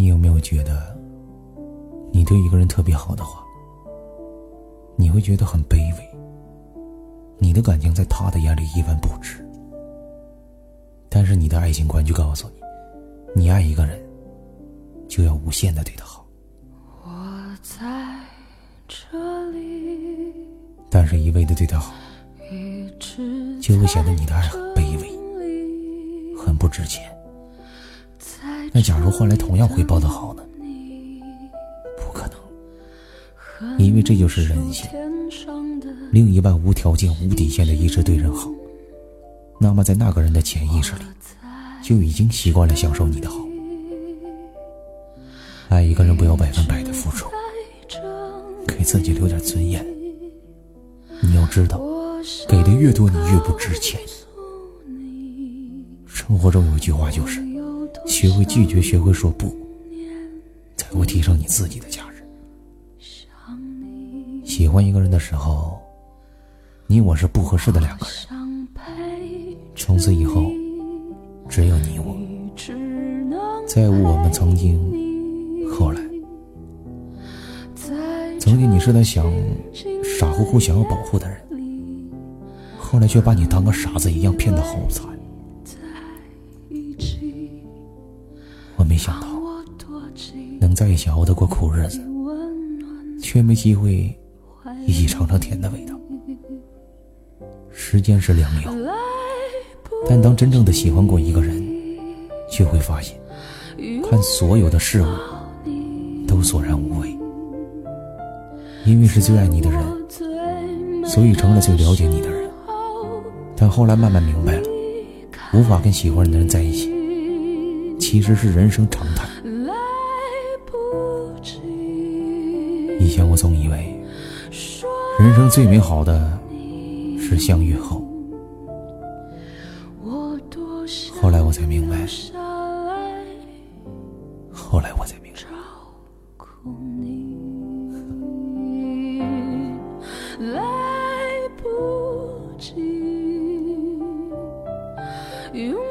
你有没有觉得，你对一个人特别好的话，你会觉得很卑微？你的感情在他的眼里一文不值。但是你的爱情观就告诉你，你爱一个人，就要无限的对他好。我在这里，但是一味的对他好，就会显得你的爱很卑，微。很不值钱。那假如换来同样回报的好呢？不可能，因为这就是人性。另一半无条件、无底线的一直对人好，那么在那个人的潜意识里，就已经习惯了享受你的好。爱一个人不要百分百的付出，给自己留点尊严。你要知道，给的越多，你越不值钱。生活中有一句话就是：学会拒绝，学会说不，才会提升你自己的价值。喜欢一个人的时候，你我是不合适的两个人。从此以后，只有你我，再无我们曾经、后来。曾经你是在想傻乎乎想要保护的人，后来却把你当个傻子一样骗得好惨。想到能在一起熬得过苦日子，却没机会一起尝尝甜的味道。时间是良药，但当真正的喜欢过一个人，就会发现，看所有的事物都索然无味。因为是最爱你的人，所以成了最了解你的人。但后来慢慢明白了，无法跟喜欢的人在一起，其实是人生常态。以前我总以为，人生最美好的是相遇后。后来我才明白，后来我才明白。来不及。用